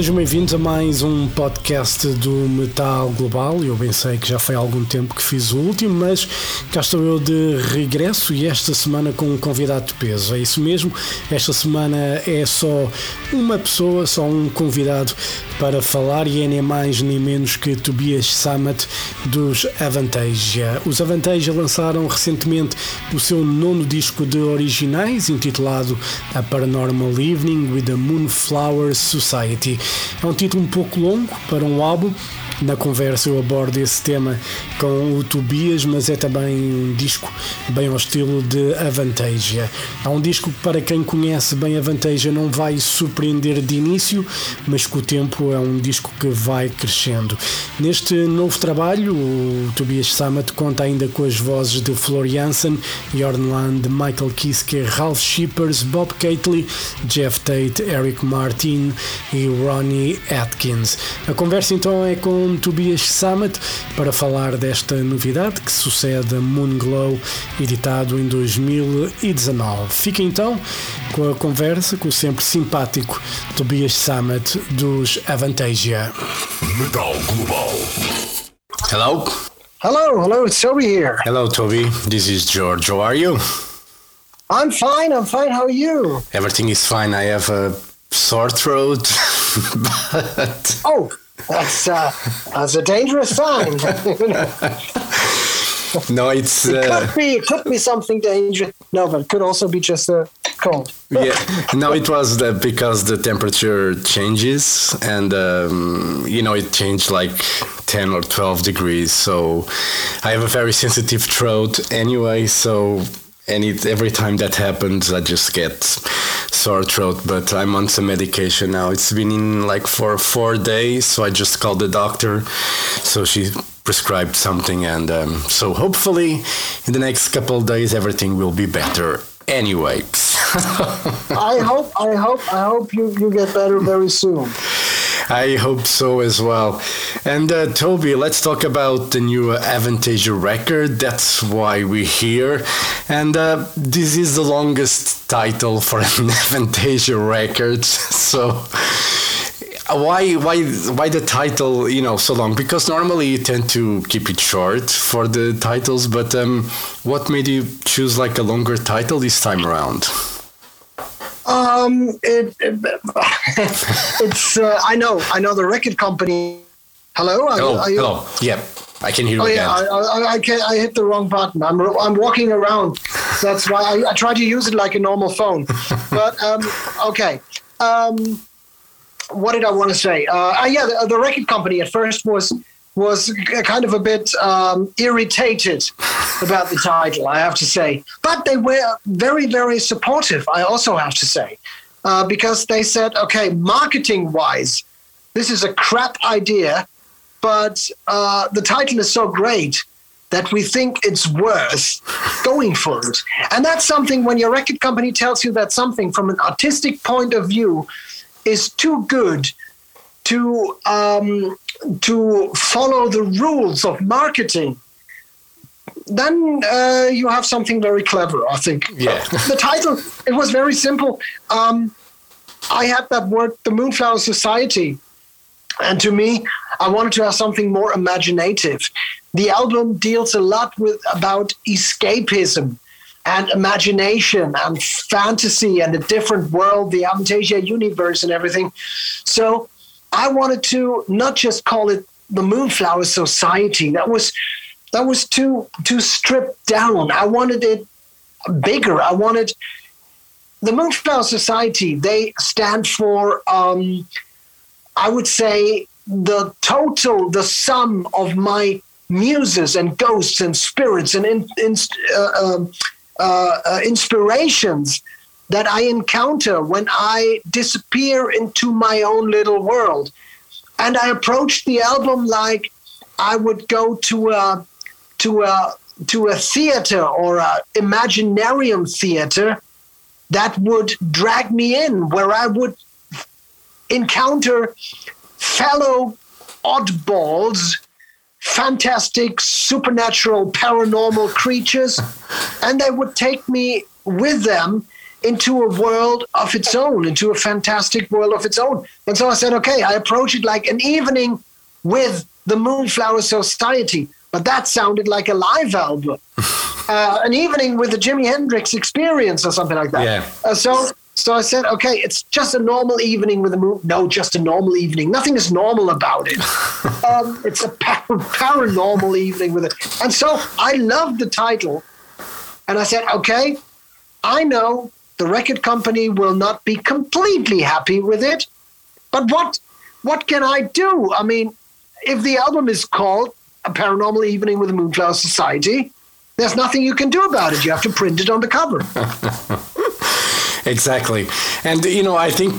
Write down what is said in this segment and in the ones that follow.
Sejam bem-vindos a mais um podcast do Metal Global. Eu bem sei que já foi há algum tempo que fiz o último, mas cá estou eu de regresso e esta semana com um convidado de peso. É isso mesmo, esta semana é só uma pessoa, só um convidado para falar e é nem mais nem menos que Tobias Sammet dos Avantasia. Os Avantasia lançaram recentemente o seu nono disco de originais, intitulado A Paranormal Evening with the Moonflower Society. É um título um pouco longo para um álbum, na conversa eu abordo esse tema com o Tobias, mas é também um disco bem ao estilo de Avantasia. É um disco que, para quem conhece bem Avantasia, não vai surpreender de início, mas com o tempo é um disco que vai crescendo. Neste novo trabalho, o Tobias Sammet conta ainda com as vozes de Florian Jansen, Jorn Land, Michael Kiske, Ralph Shippers, Bob Catley, Jeff Tate, Eric Martin e Ronnie Atkins. A conversa então é com Tobias Summit para falar desta novidade que sucede a Moonglow, editado em 2019. Fica então com a conversa com o sempre simpático Tobias Summit dos Avantasia. Metal Global. Hello. Hello, hello, it's Toby here. Hello, Toby. This is George. How are you? I'm fine, I'm fine. How are you? Everything is fine. I have a sore throat. but oh, that's uh, that's a dangerous sign. no, it's uh, it could be it could be something dangerous. No, but it could also be just a cold. yeah, no, it was the, because the temperature changes, and um, you know it changed like ten or twelve degrees. So I have a very sensitive throat anyway. So and it, every time that happens, I just get sore throat. But I'm on some medication now. It's been in like for four days, so I just called the doctor. So she prescribed something, and um, so hopefully in the next couple of days everything will be better. Anyway, I hope, I hope, I hope you you get better very soon. I hope so as well. And uh, Toby, let's talk about the new uh, Avantasia record. That's why we're here. And uh, this is the longest title for an Avantasia record. So why why why the title you know so long because normally you tend to keep it short for the titles but um, what made you choose like a longer title this time around um, it, it it's uh, I know I know the record company. Hello, hello, are you, hello. Yeah, I can hear you. Oh again. yeah, I, I, I, can, I hit the wrong button. I'm I'm walking around. That's why I, I try to use it like a normal phone. But um, okay. Um, what did I want to say? Uh, yeah, the, the record company at first was was kind of a bit um, irritated about the title, I have to say. But they were very, very supportive, I also have to say, uh, because they said, okay, marketing wise, this is a crap idea, but uh, the title is so great that we think it's worth going for it. And that's something when your record company tells you that something from an artistic point of view is too good to um, to follow the rules of marketing, then uh, you have something very clever. I think. Yeah. the title it was very simple. Um, I had that word, the Moonflower Society, and to me, I wanted to have something more imaginative. The album deals a lot with about escapism and imagination and fantasy and a different world, the Avantasia universe and everything. So I wanted to not just call it the Moonflower Society. That was that was too too stripped down. I wanted it bigger. I wanted the Moonflower Society. They stand for, um, I would say, the total, the sum of my muses and ghosts and spirits and in, in, uh, um, uh, uh, inspirations that I encounter when I disappear into my own little world. And I approached the album like I would go to a to a to a theater or a imaginarium theater that would drag me in, where I would encounter fellow oddballs fantastic, supernatural, paranormal creatures, and they would take me with them into a world of its own, into a fantastic world of its own. And so I said, okay, I approach it like an evening with the Moonflower Society, but that sounded like a live album. uh, an evening with the Jimi Hendrix Experience or something like that. Yeah. Uh, so so I said, okay, it's just a normal evening with a moon. No, just a normal evening. Nothing is normal about it. um, it's a par- paranormal evening with it. And so I loved the title. And I said, okay, I know the record company will not be completely happy with it, but what what can I do? I mean, if the album is called A Paranormal Evening with the Moonflower Society, there's nothing you can do about it. You have to print it on the cover. exactly. And you know i think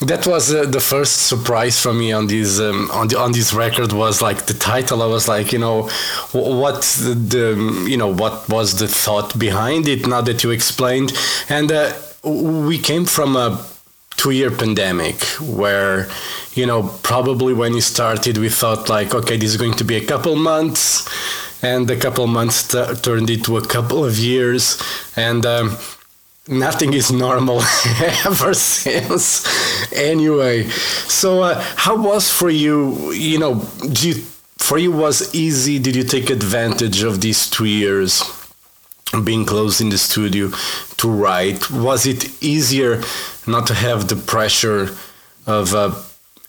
that was uh, the first surprise for me on this um, on the on this record was like the title. I was like you know what the, the you know what was the thought behind it now that you explained? And uh, we came from a two year pandemic where you know probably when it started we thought like okay this is going to be a couple months and a couple months t- turned into a couple of years. And um, nothing is normal ever since. Anyway so uh, how was for you you know do you, for you was easy? Did you take advantage of these two years being closed in the studio to write? Was it easier not to have the pressure of uh,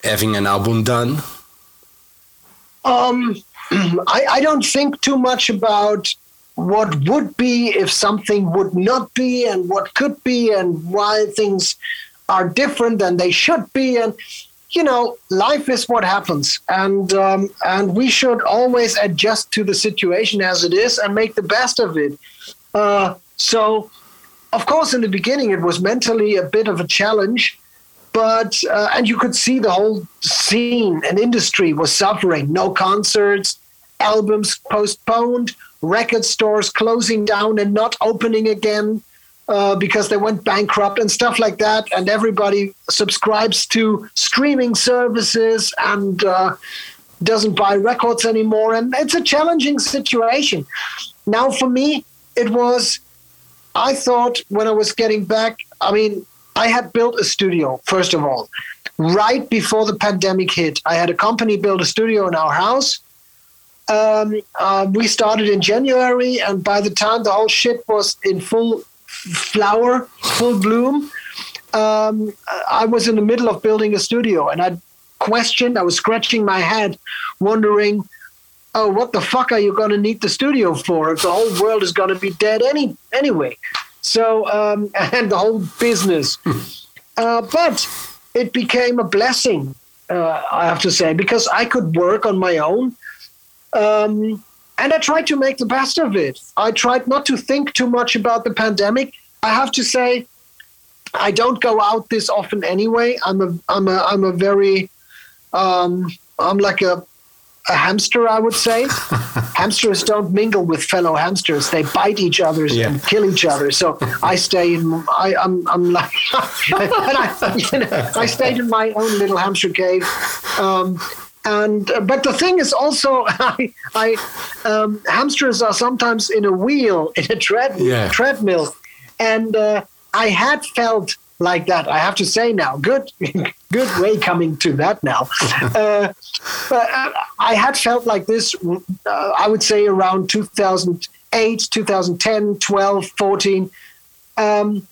having an album done? Um I, I don't think too much about what would be if something would not be and what could be and why things are different than they should be. And you know life is what happens. And um, and we should always adjust to the situation as it is and make the best of it. Uh, so of course in the beginning it was mentally a bit of a challenge but uh, and you could see the whole scene. And industry was suffering. No concerts albums postponed record stores closing down and not opening again uh, because they went bankrupt and stuff like that. And everybody subscribes to streaming services and uh, doesn't buy records anymore. And it's a challenging situation. Now, for me, it was, I thought when I was getting back, I mean, I had built a studio, first of all. Right before the pandemic hit, I had a company build a studio in our house um, uh, we started in January, and by the time the whole shit was in full flower, full bloom, um, I was in the middle of building a studio, and I questioned. I was scratching my head, wondering, "Oh, what the fuck are you going to need the studio for if the whole world is going to be dead any anyway?" So, um, and the whole business, uh, but it became a blessing. Uh, I have to say because I could work on my own. Um, and I tried to make the best of it. I tried not to think too much about the pandemic. I have to say, I don't go out this often anyway. I'm a I'm a I'm a very um, I'm like a a hamster, I would say. Hamsters don't mingle with fellow hamsters; they bite each other yeah. and kill each other. So I stay in. I, I'm I'm like, and I, you know, I stayed in my own little hamster cave. Um, and uh, but the thing is also I, I um, hamsters are sometimes in a wheel in a tread, yeah. treadmill, and uh, I had felt like that. I have to say now, good good way coming to that now. Uh, but uh, I had felt like this. Uh, I would say around 2008, 2010, 12, 14. Um,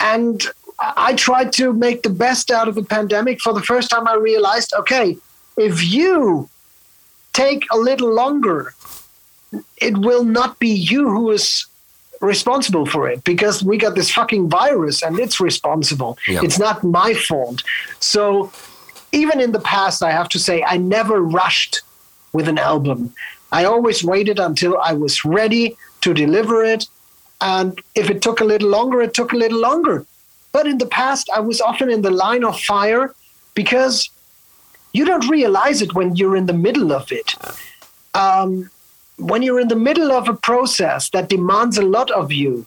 and I tried to make the best out of the pandemic. For the first time, I realized, okay, if you take a little longer, it will not be you who is responsible for it because we got this fucking virus and it's responsible. Yeah. It's not my fault. So even in the past, I have to say, I never rushed with an album. I always waited until I was ready to deliver it. And if it took a little longer, it took a little longer. But in the past, I was often in the line of fire because you don't realize it when you're in the middle of it. Um, when you're in the middle of a process that demands a lot of you,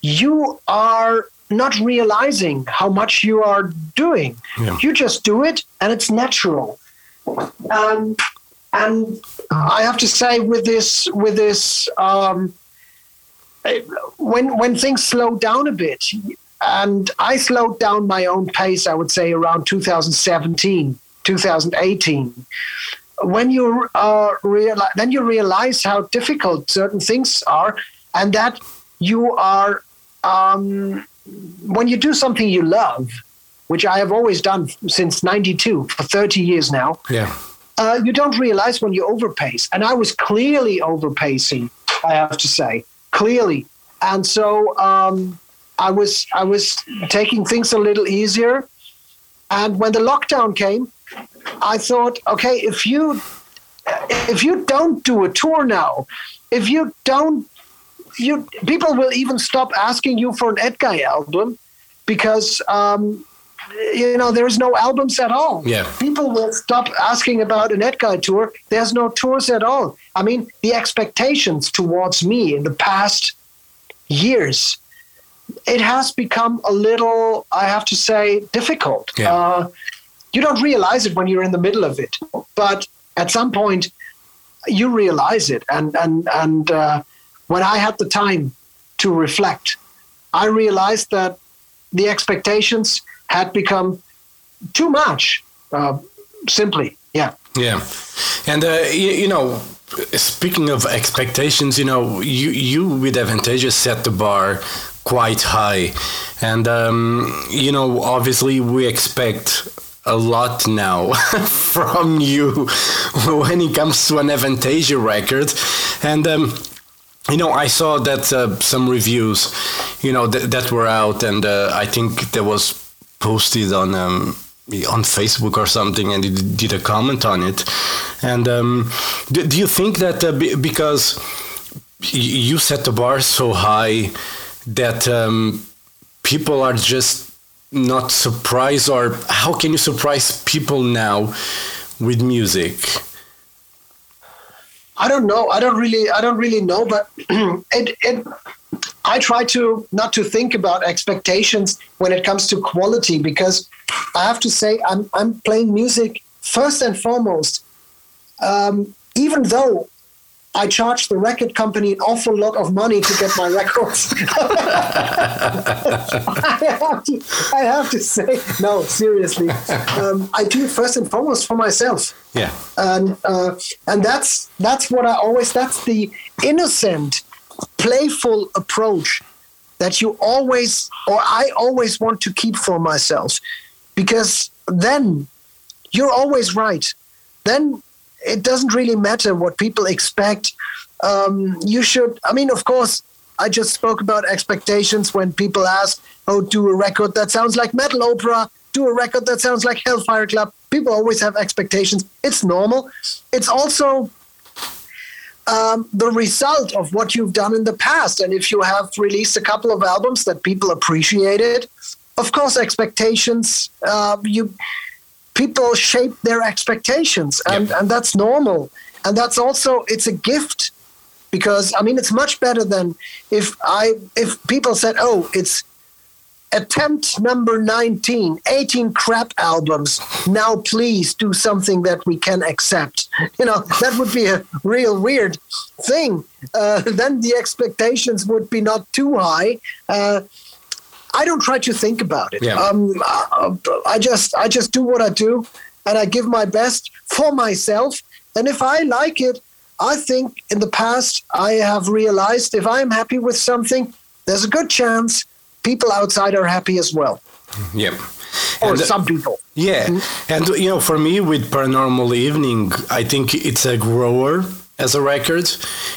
you are not realizing how much you are doing. Yeah. You just do it and it's natural. Um, and I have to say, with this, with this, um, when when things slow down a bit, and I slowed down my own pace, I would say around 2017, 2018. When you uh, realize, then you realize how difficult certain things are, and that you are um, when you do something you love, which I have always done since '92 for 30 years now. Yeah. Uh, you don't realize when you overpace, and I was clearly overpacing. I have to say, clearly, and so um, I was I was taking things a little easier. And when the lockdown came, I thought, okay, if you if you don't do a tour now, if you don't you people will even stop asking you for an Edguy album because um, you know there's no albums at all. Yeah, people will stop asking about an Edguy tour. There's no tours at all. I mean, the expectations towards me in the past years, it has become a little, I have to say, difficult. Yeah. Uh, you don't realize it when you're in the middle of it, but at some point, you realize it, and and and. Uh, when I had the time to reflect, I realized that the expectations had become too much. Uh, simply, yeah. Yeah, and uh, you, you, know, speaking of expectations, you know, you you with Avantasia set the bar quite high, and um, you know, obviously we expect a lot now from you when it comes to an Avantasia record, and. Um, you know, I saw that uh, some reviews, you know, th- that were out, and uh, I think there was posted on um, on Facebook or something, and did a comment on it. And um, do, do, you think that uh, because you set the bar so high that um, people are just not surprise or how can you surprise people now with music? I don't know. I don't really. I don't really know. But it, it. I try to not to think about expectations when it comes to quality because I have to say I'm I'm playing music first and foremost. Um, even though I charge the record company an awful lot of money to get my records. I, have to, I have to say, no, seriously, um, I do it first and foremost for myself. Yeah, and uh, and that's that's what I always. That's the innocent, playful approach that you always, or I always want to keep for myself, because then you're always right. Then it doesn't really matter what people expect. Um, you should, I mean, of course, I just spoke about expectations when people ask, oh, do a record that sounds like metal opera, do a record that sounds like Hellfire Club. People always have expectations. It's normal. It's also um, the result of what you've done in the past. And if you have released a couple of albums that people appreciated, of course, expectations, uh, you people shape their expectations and, and that's normal. And that's also it's a gift because i mean it's much better than if i if people said oh it's attempt number 19 18 crap albums. Now please do something that we can accept. You know that would be a real weird thing. Uh, then the expectations would be not too high. Uh, I don't try to think about it. Yeah. Um, I just I just do what I do, and I give my best for myself. And if I like it, I think in the past I have realized if I'm happy with something, there's a good chance people outside are happy as well. Yep. Or and, some people. Yeah. Mm-hmm. And, you know, for me with Paranormal Evening, I think it's a grower as a record.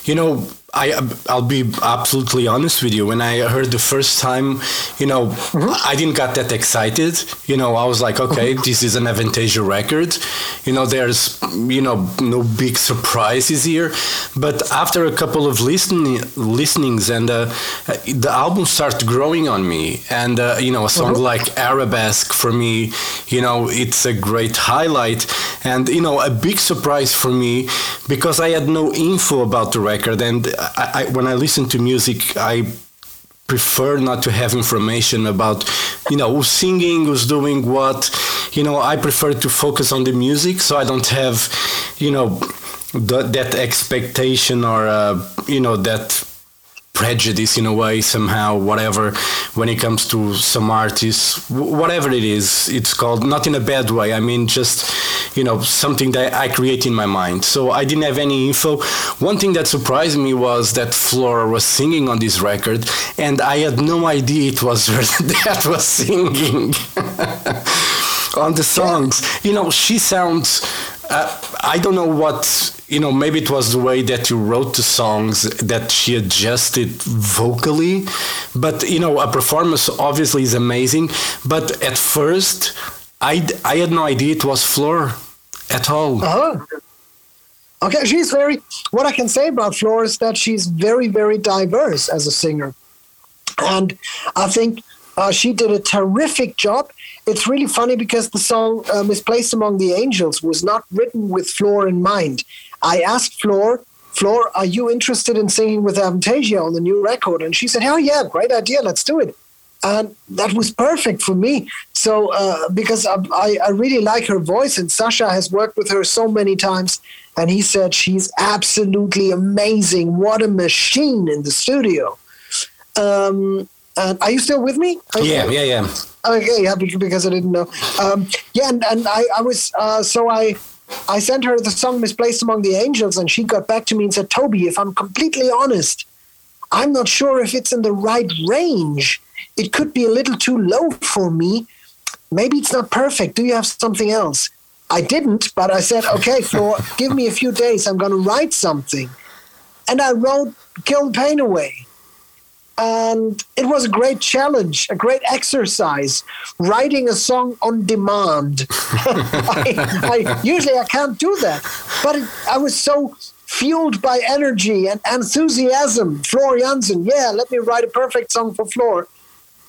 You know, I I'll be absolutely honest with you. When I heard the first time, you know, mm-hmm. I didn't get that excited. You know, I was like, okay, mm-hmm. this is an Avantasia record. You know, there's you know no big surprises here. But after a couple of listening listenings and uh, the album started growing on me, and uh, you know, a song mm-hmm. like Arabesque for me, you know, it's a great highlight, and you know, a big surprise for me because I had no info about the record and I, I, when I listen to music, I prefer not to have information about, you know, who's singing, who's doing what. You know, I prefer to focus on the music, so I don't have, you know, the, that expectation or uh, you know that prejudice in a way somehow whatever when it comes to some artists whatever it is it's called not in a bad way i mean just you know something that i create in my mind. So i didn't have any info. One thing that surprised me was that flora was singing on this record and i had no idea it was her that was singing on the songs. You know she sounds uh, I don't know what you know. Maybe it was the way that you wrote the songs that she adjusted vocally, but you know, a performance obviously is amazing. But at first, I I had no idea it was floor at all. Uh-huh. Okay, she's very. What I can say about floor is that she's very, very diverse as a singer, and I think uh, she did a terrific job it's really funny because the song uh, Misplaced Among the Angels was not written with floor in mind. I asked Floor, Floor, are you interested in singing with Avantasia on the new record? And she said, Oh, yeah, great idea, let's do it. And that was perfect for me. So, uh, because I, I really like her voice, and Sascha has worked with her so many times, and he said she's absolutely amazing. What a machine in the studio. Um, and are you still with me? yeah, yeah, yeah. Okay, yeah, because I didn't know. Um, yeah, and, and I, I was uh, so I I sent her the song "Misplaced Among the Angels," and she got back to me and said, "Toby, if I'm completely honest, I'm not sure if it's in the right range. It could be a little too low for me. Maybe it's not perfect. Do you have something else?" I didn't, but I said, "Okay, Floor, give me a few days. I'm going to write something," and I wrote "Kill Pain Away." And it was a great challenge, a great exercise, writing a song on demand. I, I, usually I can't do that, but it, I was so fueled by energy and enthusiasm. Floor Jansen, yeah, let me write a perfect song for Floor.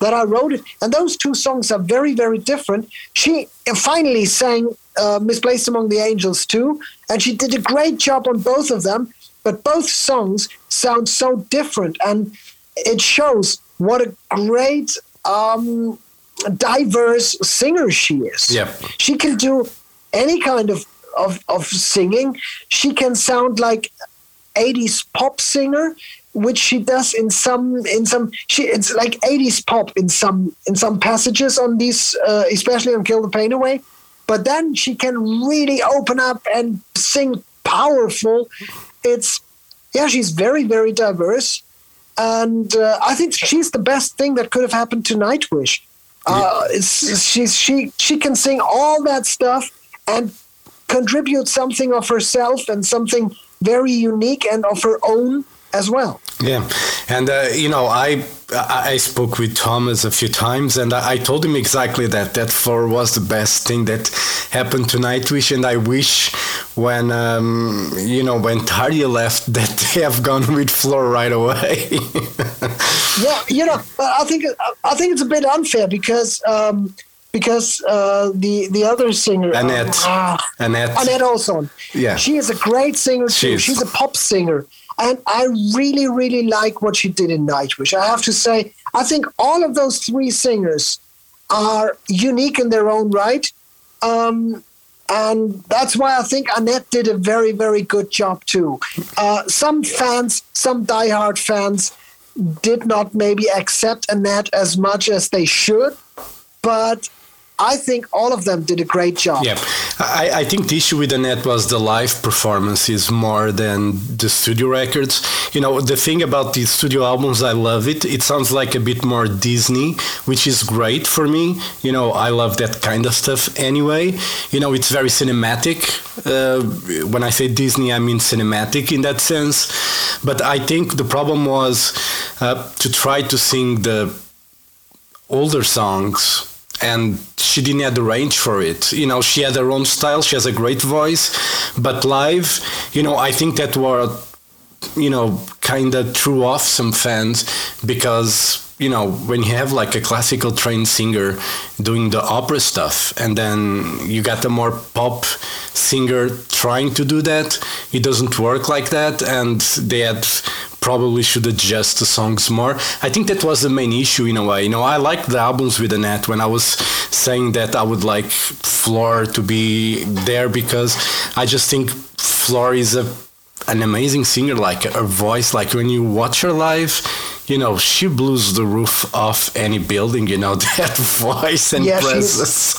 That I wrote it, and those two songs are very, very different. She finally sang uh, "Misplaced Among the Angels" too, and she did a great job on both of them. But both songs sound so different, and it shows what a great um, diverse singer she is. Yeah. She can do any kind of, of, of singing. She can sound like 80s pop singer which she does in some in some she it's like 80s pop in some in some passages on these uh, especially on kill the pain away but then she can really open up and sing powerful it's yeah she's very very diverse and uh, I think she's the best thing that could have happened to Nightwish. Uh, she's she she can sing all that stuff and contribute something of herself and something very unique and of her own as well. Yeah, and uh, you know, I I spoke with Tuomas a few times, and I, told him exactly that. That Floor was the best thing that happened to Nightwish, and I wish when um, you know when Tarja left that they have gone with Floor right away. yeah, you know, I think I think it's a bit unfair because. Um, because uh, the the other singer Anette uh, Anette Anette Olzon yeah she is a great singer too. She's a pop singer and I really, really like what she did in Nightwish. I have to say, I think all of those three singers are unique in their own right. Um, and that's why I think Anette did a very, very good job too. Uh, some fans, some diehard fans, did not maybe accept Anette as much as they should, but I think all of them did a great job. Yeah, I, I think the issue with Anette was the live performances more than the studio records. You know, the thing about the studio albums, I love it. It sounds like a bit more Disney, which is great for me. You know, I love that kind of stuff anyway. You know, it's very cinematic. Uh, when I say Disney, I mean cinematic in that sense. But I think the problem was uh, to try to sing the older songs and she didn't have the range for it. You know, she had her own style. She has a great voice, but live, you know, I think that what you know kind of threw off some fans because you know when you have like a classical trained singer doing the opera stuff and then you got a more pop singer trying to do that it doesn't work like that and they had probably should adjust the songs more. I think that was the main issue in a way. You know, I liked the albums with Anette when I was saying that I would like Floor to be there because I just think Floor is a an amazing singer. Like her voice, like when you watch her live, you know, she blows the roof off any building. You know that voice and yeah, presence.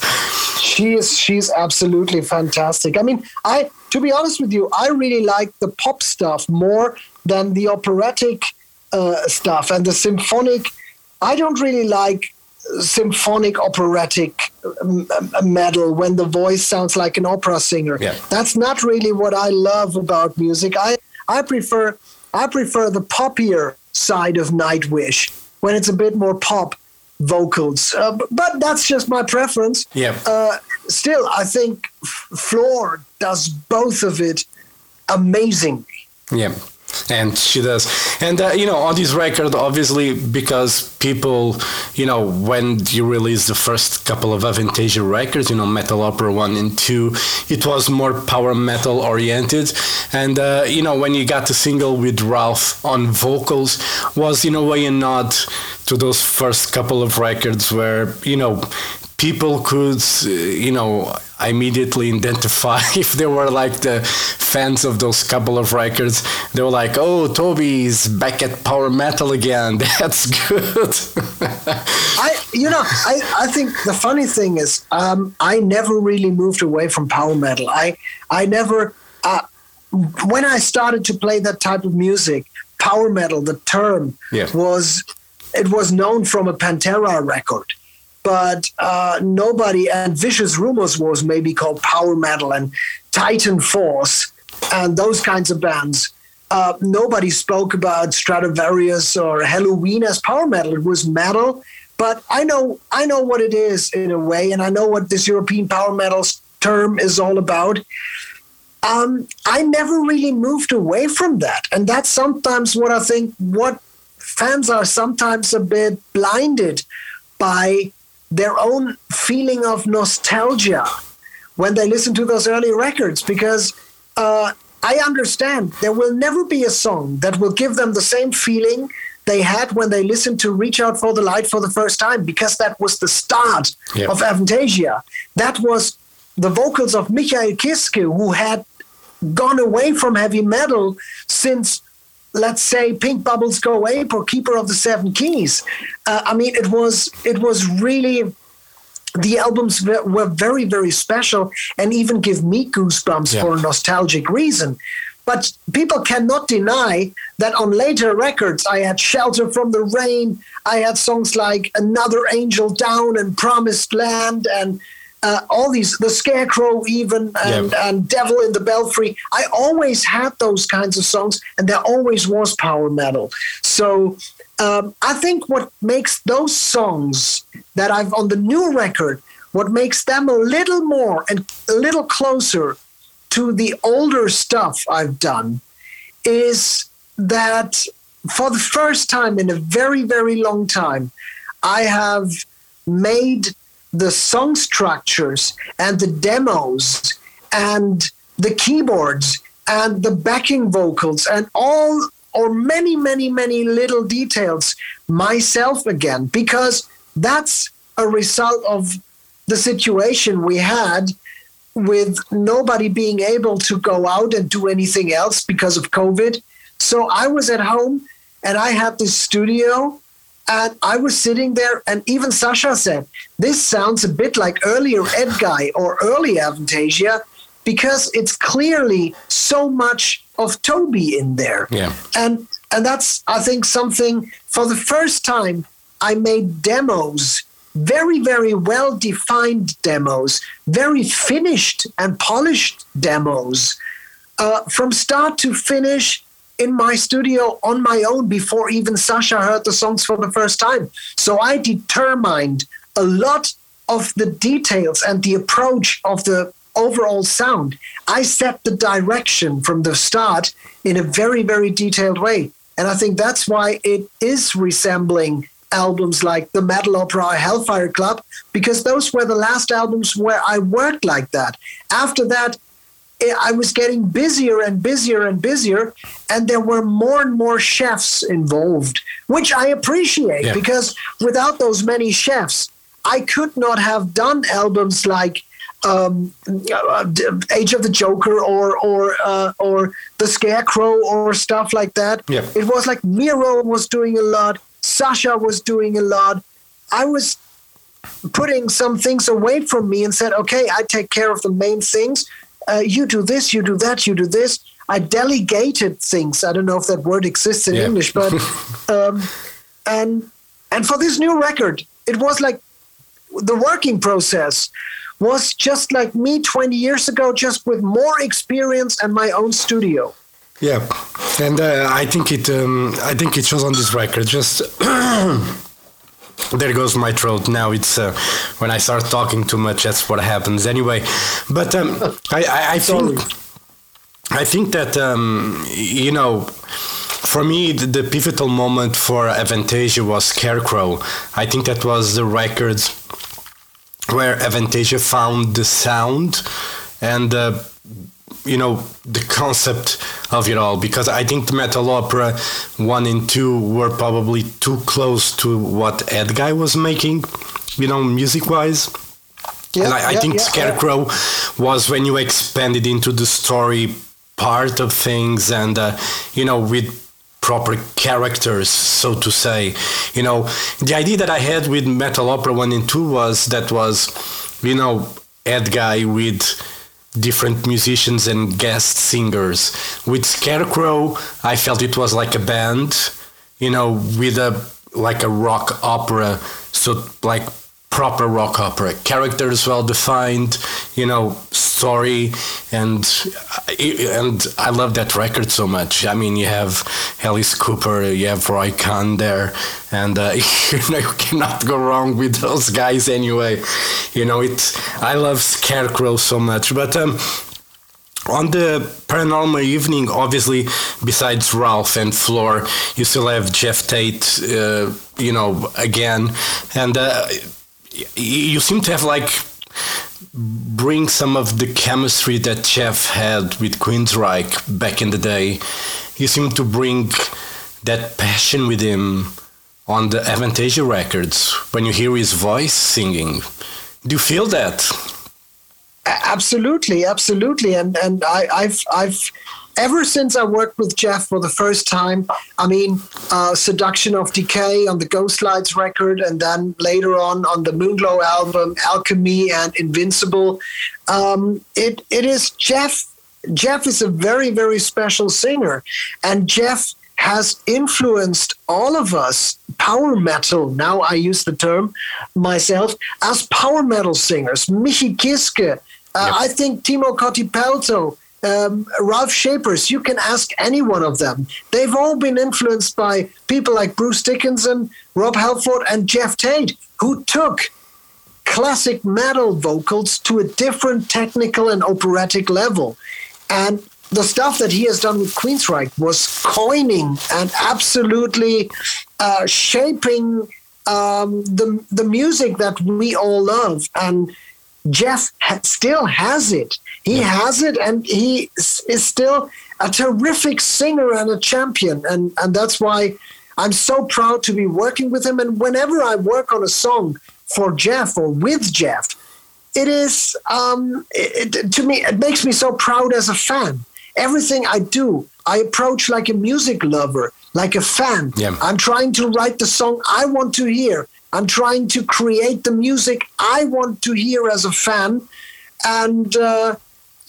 She is. She's absolutely fantastic. I mean, I to be honest with you, I really like the pop stuff more than the operatic uh, stuff and the symphonic. I don't really like symphonic operatic um, metal when the voice sounds like an opera singer. Yeah. That's not really what I love about music. I I prefer I prefer the poppier side of Nightwish when it's a bit more pop vocals. Uh, but that's just my preference. Yeah. Uh, still, I think Floor does both of it amazingly. Yeah and she does. And uh, you know on this record obviously because people you know when you release the first couple of Avantasia records you know metal opera 1 and 2 it was more power metal oriented. And uh, you know when you got the single with Ralf on vocals was in a way a nod to those first couple of records where you know people could, uh, you know, immediately identify if they were like the fans of those couple of records. They were like, "Oh, Toby's back at power metal again. That's good." I, you know, I, I think the funny thing is, um, I never really moved away from power metal. I, I never. Uh, when I started to play that type of music, power metal, the term yeah. was it was known from a Pantera record but uh, nobody and Vicious Rumours was maybe called power metal and Titan Force and those kinds of bands. Uh, nobody spoke about Stratovarius or Helloween as power metal. It was metal, but I know I know what it is in a way, and I know what this European power metal term is all about. Um, I never really moved away from that, and that's sometimes what I think. What fans are sometimes a bit blinded by their own feeling of nostalgia when they listen to those early records because uh, I understand there will never be a song that will give them the same feeling they had when they listened to Reach Out for the Light for the first time because that was the start yep. of Avantasia. That was the vocals of Michael Kiske, who had gone away from heavy metal since let's say pink bubbles go ape or keeper of the seven keys uh, i mean it was it was really the albums were very very special and even give me goosebumps yeah. for a nostalgic reason but people cannot deny that on later records i had shelter from the rain i had songs like another angel down and promised land and uh, all these, the Scarecrow, even, and, yeah. and Devil in the Belfry. I always had those kinds of songs, and there always was power metal. So um, I think what makes those songs that I've on the new record, what makes them a little more and a little closer to the older stuff I've done is that for the first time in a very, very long time, I have made the song structures and the demos and the keyboards and the backing vocals and all or many many many little details myself again because that's a result of the situation we had with nobody being able to go out and do anything else because of covid. So i was at home and i had this studio and I was sitting there, and even Sascha said, This sounds a bit like earlier Edguy or early Avantasia because it's clearly so much of Toby in there. Yeah. And and that's I think something for the first time I made demos, very, very well defined demos, very finished and polished demos. Uh, from start to finish, in my studio on my own before even Sascha heard the songs for the first time. So I determined a lot of the details and the approach of the overall sound. I set the direction from the start in a very, very detailed way. And I think that's why it is resembling albums like the Metal Opera Hellfire Club, because those were the last albums where I worked like that. After that, I was getting busier and busier and busier, and there were more and more chefs involved, which I appreciate yeah. because without those many chefs, I could not have done albums like um, uh, Age of the Joker or or uh, or the Scarecrow or stuff like that. Yeah. It was like Miro was doing a lot, Sascha was doing a lot. I was putting some things away from me and said, okay, I take care of the main things. Uh, you do this, you do that, you do this. I delegated things. I don't know if that word exists in Yeah. English, but um, and and for this new record, it was like the working process was just like me 20 years ago, just with more experience and my own studio. Yeah, and uh, I think it. Um, I think it shows on this record. Just there goes my throat. Now it's uh, when I start talking too much. That's what happens anyway. But um, I, I, I think. I think that um, you know, for me, the, the pivotal moment for Avantasia was Scarecrow. I think that was the record where Avantasia found the sound and uh, you know the concept of it all because I think the metal opera one and two were probably too close to what Edguy was making, you know, music wise. Yeah, and I, I yeah, think yeah, Scarecrow was when you expanded into the story part of things and uh, you know with proper characters so to say you know the idea that i had with metal opera 1 and 2 was that was you know edguy with different musicians and guest singers. With scarecrow i felt it was like a band you know with a like a rock opera. So like proper rock opera. Characters well defined you know story and and i love that record so much. I mean you have alice cooper you have roy khan there and uh, you know you cannot go wrong with those guys anyway. You know it i love scarecrow so much but um on the paranormal evening, obviously, besides Ralf and Floor, you still have Geoff Tate, uh, you know, again, and uh, you seem to have like bring some of the chemistry that Geoff had with Queensryche back in the day. You seem to bring that passion with him on the Avantasia records when you hear his voice singing. Do you feel that? Absolutely, absolutely, and and I, I've I've ever since I worked with Geoff for the first time. I mean, uh, Seduction of Decay on the Ghost Lights record, and then later on on the Moonglow album, Alchemy and Invincible. Um, it it is Geoff. Geoff is a very very special singer, and Geoff has influenced all of us power metal now i use the term myself as power metal singers michi kiske uh, Yep. i think timo kotipelto um, ralf scheepers you can ask any one of them they've all been influenced by people like bruce dickinson rob halford and geoff tate who took classic metal vocals to a different technical and operatic level. And the stuff that he has done with Queensryche was coining and absolutely uh, shaping um, the the music that we all love. And Geoff ha- still has it. He has it, and he is is still a terrific singer and a champion. And and that's why I'm so proud to be working with him. And whenever I work on a song for Geoff or with Geoff, it is um, it, it- to me it makes me so proud as a fan. Everything I do, I approach like a music lover, like a fan. Yeah. I'm trying to write the song I want to hear. I'm trying to create the music I want to hear as a fan, and uh,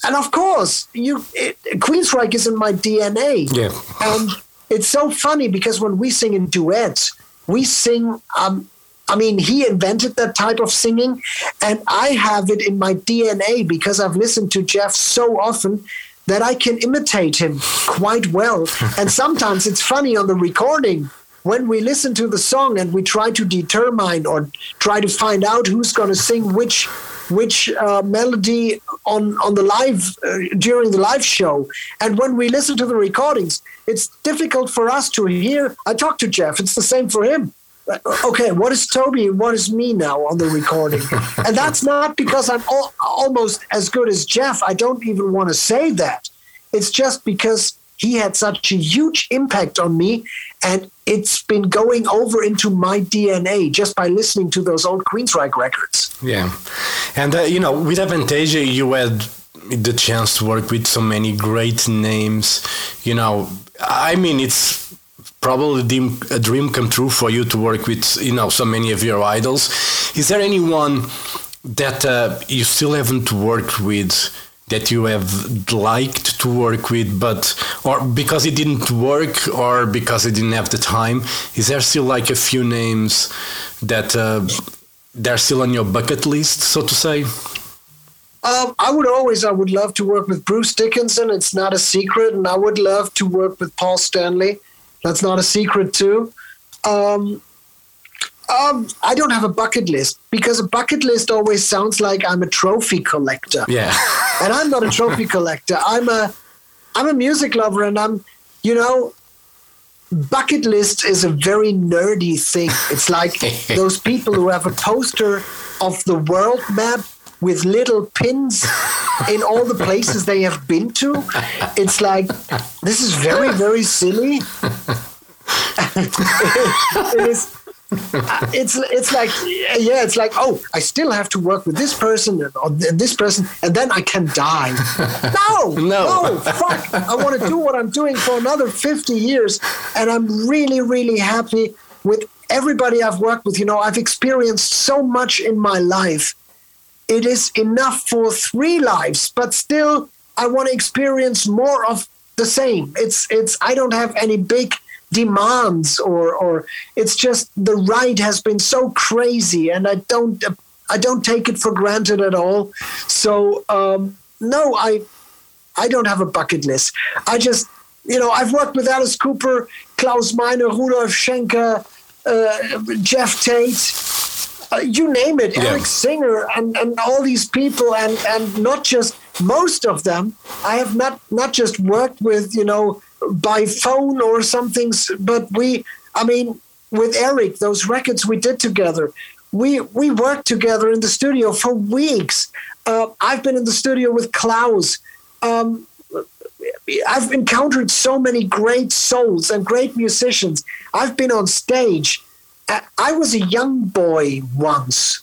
and of course, you it, Queensryche is in my DNA. Yeah. And it's so funny because when we sing in duets, we sing. Um, I mean, he invented that type of singing, and I have it in my DNA because I've listened to Geoff so often that I can imitate him quite well. and sometimes it's funny on the recording when we listen to the song and we try to determine or try to find out who's going to sing which which uh, melody on on the live uh, during the live show. And when we listen to the recordings it's difficult for us to hear. I talk to geoff. It's the same for him. Uh, okay what is toby what is me now on the recording? And that's not because i'm al- almost as good as geoff. I don't even want to say that. It's just because he had such a huge impact on me and it's been going over into my dna just by listening to those old queensryche records Yeah, and uh, you know, with Avantasia, you had the chance to work with so many great names. You know, I mean, it's probably a dream come true for you to work with you know so many of your idols. Is there anyone that uh, you still haven't worked with? that you have liked to work with but or because it didn't work or because it didn't have the time is there still like a few names that uh, they're still on your bucket list so to say um, I would always, I would love to work with Bruce Dickinson. It's not a secret, and I would love to work with Paul Stanley. That's not a secret too. Um, um, I don't have a bucket list because a bucket list always sounds like I'm a trophy collector. Yeah, and I'm not a trophy collector. I'm a, I'm a music lover, and I'm, you know, bucket list is a very nerdy thing. It's like those people who have a poster of the world map with little pins in all the places they have been to. It's like this is very very silly. it is Uh, it's it's like yeah it's like oh i still have to work with this person and this person and then i can die. No no. no fuck. I want to do what i'm doing for another 50 years and i'm really really happy with everybody i've worked with. You know i've experienced so much in my life. It is enough for three lives, but still, I want to experience more of the same. It's it's I don't have any big demands or or it's just the ride has been so crazy and I don't I don't take it for granted at all. So um, no, I I don't have a bucket list. I just you know I've worked with Alice Cooper, Klaus Meine, Rudolf Schenker, uh, Geoff Tate uh, you name it, yeah. Eric Singer and, and all these people, and, and not just most of them. I have not not just worked with you know by phone or something, but we. I mean, with Eric, those records we did together, we we worked together in the studio for weeks. Uh, I've been in the studio with Klaus. Um, I've encountered so many great souls and great musicians. I've been on stage I was a young boy once,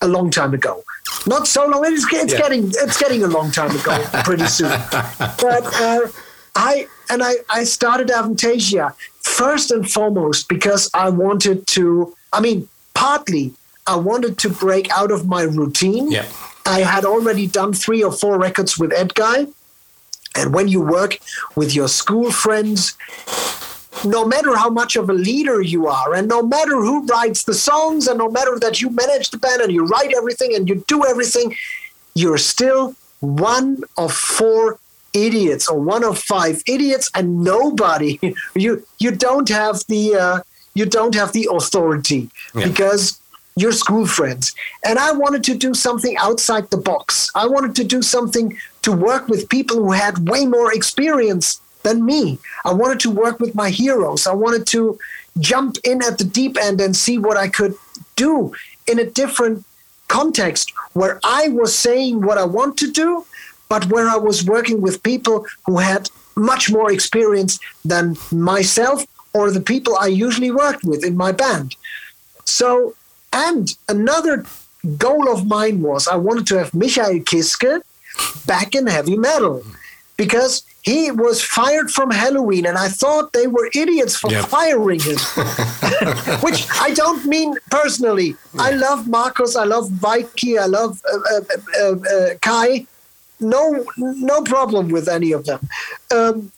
a long time ago. Not so long. It's, it's yeah. getting it's getting a long time ago, pretty soon. But uh, I and I I started Avantasia first and foremost because I wanted to. I mean, partly I wanted to break out of my routine. Yeah. I had already done three or four records with Edguy. And when you work with your school friends, no matter how much of a leader you are, and no matter who writes the songs, and no matter that you manage the band and you write everything and you do everything, you're still one of four idiots or one of five idiots, and nobody you you don't have the uh, you don't have the authority yeah. because you're school friends. And I wanted to do something outside the box. I wanted to do something to work with people who had way more experience than me. I wanted to work with my heroes. I wanted to jump in at the deep end and see what I could do in a different context where I was saying what I want to do, but where I was working with people who had much more experience than myself or the people I usually worked with in my band. So, and another goal of mine was I wanted to have Michael Kiske back in heavy metal because he was fired from Helloween, and I thought they were idiots for yep. firing him. Which I don't mean personally. Yeah. I love Markus, I love Weiki, I love uh, uh, uh, uh, Kai. No, no problem with any of them. Um,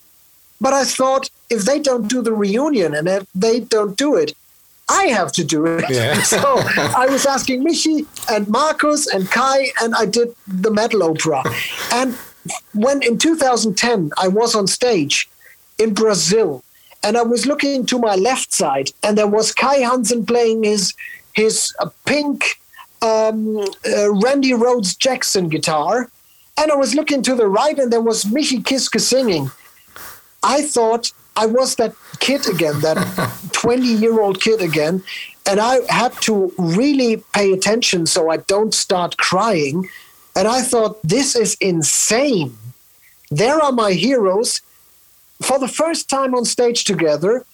but I thought if they don't do the reunion and if they don't do it, I have to do it. Yeah. so I was asking Michi and Markus and Kai, and I did the metal opera. And when in 2010 I was on stage in Brazil and I was looking to my left side and there was Kai Hansen playing his his uh, pink um, uh, Randy Rhoads Jackson guitar and I was looking to the right and there was Michi Kiske singing. I thought I was that kid again, that 20 year old kid again. And I had to really pay attention so I don't start crying and I thought, this is insane. There are my heroes for the first time on stage together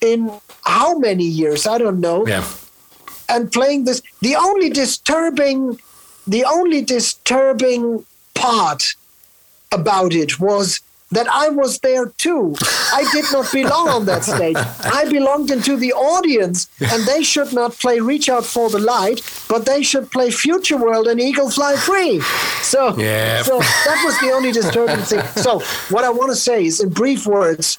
in how many years? I don't know. Yeah. and playing this. The only disturbing, the only disturbing part about it was that I was there too. I did not belong on that stage. I belonged into the audience, and they should not play Reach Out for the Light, but they should play Future World and Eagle Fly Free. So, yeah. so that was the only disturbing thing. So, what I want to say is, in brief words,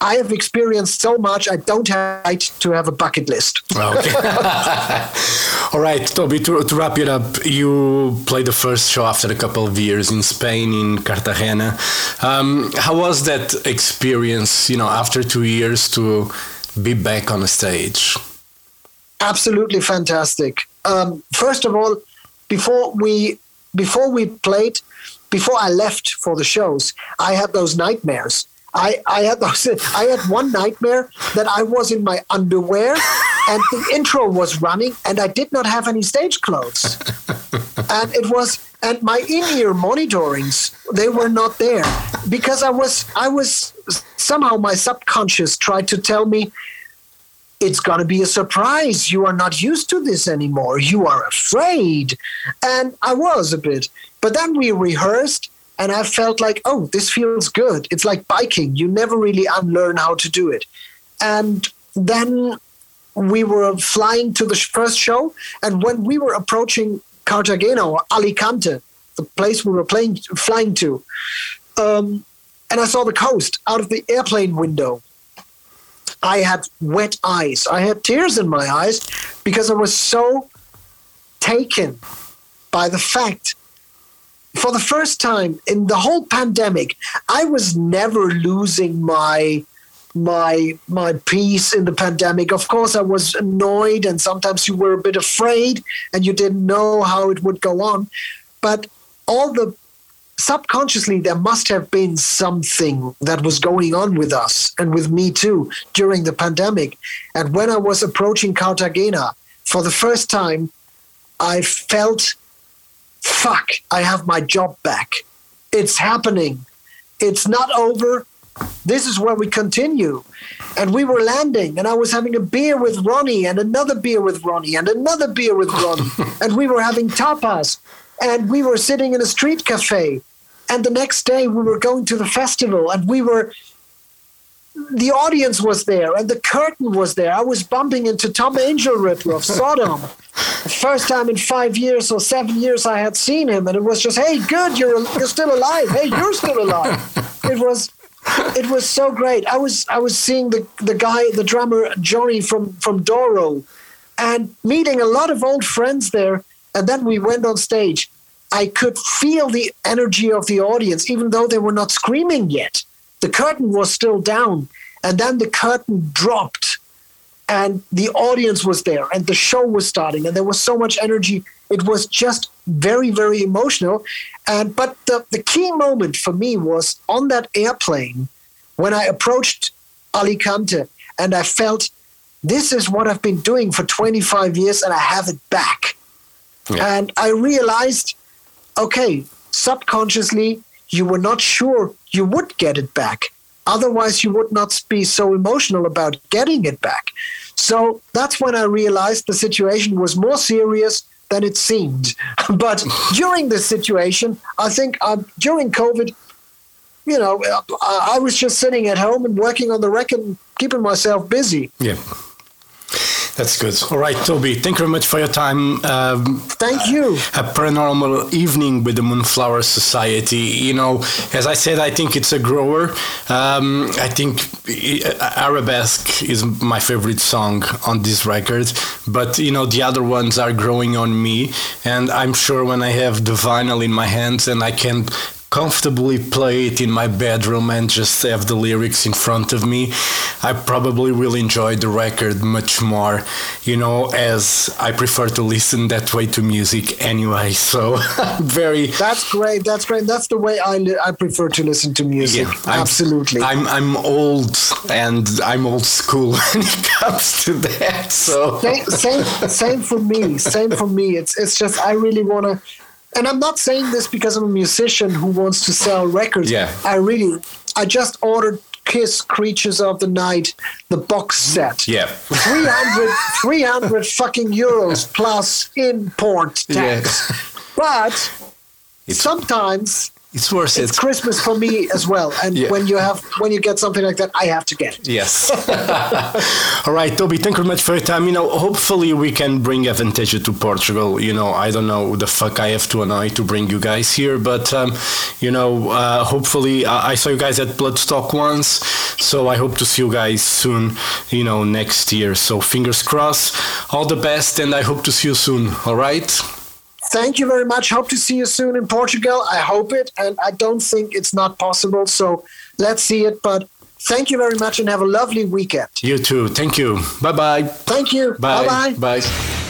I have experienced so much. I don't have right to have a bucket list. Okay. All right, Toby. To, to, wrap it up, you played the first show after a couple of years in Spain, in Cartagena. Um, how was that experience? You know, after two years to be back on a stage. Absolutely fantastic. Um, first of all, before we before we played, before I left for the shows, I had those nightmares I, I had those, I had one nightmare that I was in my underwear and the intro was running and I did not have any stage clothes. and it was and my in-ear monitorings they were not there because I was I was somehow my subconscious tried to tell me it's going to be a surprise. You are not used to this anymore. You are afraid. And I was a bit. But then we rehearsed and I felt like, oh, this feels good. It's like biking. You never really unlearn how to do it. And then we were flying to the first show, and when we were approaching Cartagena or Alicante, the place we were playing, flying to, um, and I saw the coast out of the airplane window. I had wet eyes. I had tears in my eyes because I was so taken by the fact for the first time in the whole pandemic, I was never losing my my my peace in the pandemic. Of course, I was annoyed, and sometimes you were a bit afraid, and you didn't know how it would go on. But all the subconsciously, there must have been something that was going on with us and with me too during the pandemic. And when I was approaching Cartagena for the first time, I felt fuck, I have my job back. It's happening. It's not over. This is where we continue. And we were landing, and I was having a beer with Ronnie, and another beer with Ronnie, and another beer with Ronnie. and we were having tapas, and we were sitting in a street cafe. And the next day, we were going to the festival, and we were the audience was there and the curtain was there. I was bumping into Tom Angelripper of Sodom. first time in five years or seven years I had seen him, and it was just, hey, good, you're you're still alive. Hey, you're still alive. It was it was so great. I was I was seeing the the guy, the drummer Johnny from from Doro, and meeting a lot of old friends there. And then we went on stage. I could feel the energy of the audience, even though they were not screaming yet the curtain was still down and then the curtain dropped and the audience was there and the show was starting and there was so much energy. It was just very very emotional. And but the, the key moment for me was on that airplane when i approached alicante and i felt this is what i've been doing for 25 years and i have it back. Yeah. and i realized okay subconsciously you were not sure you would get it back. Otherwise, you would not be so emotional about getting it back. So that's when I realized the situation was more serious than it seemed. but during this situation, I think uh, during COVID, you know, I, I was just sitting at home and working on the record keeping myself busy. Yeah. That's good. All right, Toby, thank you very much for your time. Um, thank you. A paranormal evening with the Moonflower Society. You know, as I said, I think it's a grower. Um, I think Arabesque is my favorite song on this record, but you know, the other ones are growing on me, and I'm sure when I have the vinyl in my hands and I can comfortably play it in my bedroom and just have the lyrics in front of me, I probably will enjoy the record much more, you know, as I prefer to listen that way to music anyway. So very. That's great. That's great. That's the way I, li- I prefer to listen to music. Yeah, I'm, Absolutely. I'm, I'm old and I'm old school when it comes to that. So same, same, same for me. Same for me. It's, it's just, I really want to and I'm not saying this because I'm a musician who wants to sell records. Yeah. I really, I just ordered Kiss Creatures of the Night, the box set. Yeah. 300, 300 fucking euros plus import tax. But It's- sometimes It's worth it's it. Christmas for me as well. And Yeah. when you have when you get something like that, I have to get it. Yes. All right, Toby, thank you very much for your time. You know, hopefully we can bring Avantasia to Portugal. You know, I don't know the fuck I have to annoy to bring you guys here, but, um, you know, uh, hopefully I, I saw you guys at Bloodstock once, so I hope to see you guys soon, you know, next year. So fingers crossed. All the best, and I hope to see you soon. All right? Thank you very much. Hope to see you soon in Portugal. I hope it, and I don't think it's not possible. So let's see it. But thank you very much, and have a lovely weekend. You too. Thank you. Bye bye. Thank you. Bye. Bye bye.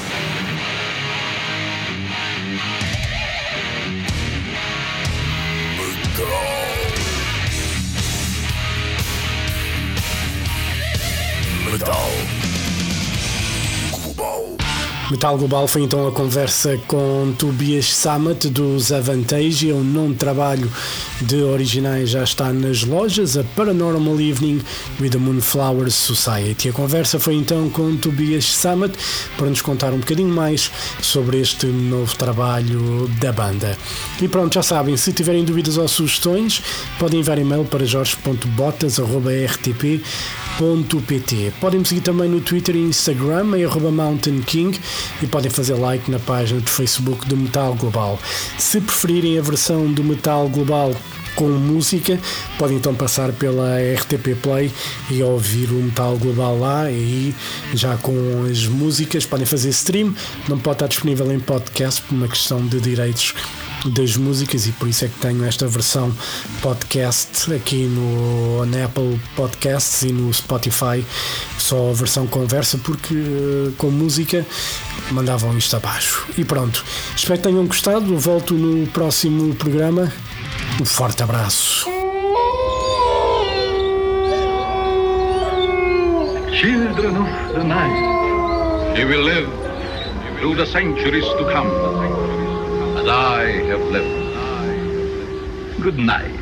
Metal Global foi então a conversa com Tobias Sammet dos Avantage. Um novo trabalho de originais já está nas lojas, a Paranormal Evening with the Moonflower Society. A conversa foi então com Tobias Sammet para nos contar um bocadinho mais sobre este novo trabalho da banda. E pronto, já sabem, se tiverem dúvidas ou sugestões, podem enviar e-mail para jorge.botas.rtp pt. Podem me seguir também no Twitter e Instagram, em Mountain e podem fazer like na página do Facebook do Metal Global. Se preferirem a versão do Metal Global com música, podem então passar pela RTP Play e ouvir o Metal Global lá. E já com as músicas podem fazer stream, não pode estar disponível em podcast por uma questão de direitos das músicas e por isso é que tenho esta versão podcast aqui no Apple Podcasts e no Spotify. Só a versão conversa porque eh, com música mandavam isto abaixo. E pronto. Espero que tenham gostado. Volto no próximo programa. Um forte abraço. Children of the night, will live through the centuries to come, I have lived. Good night.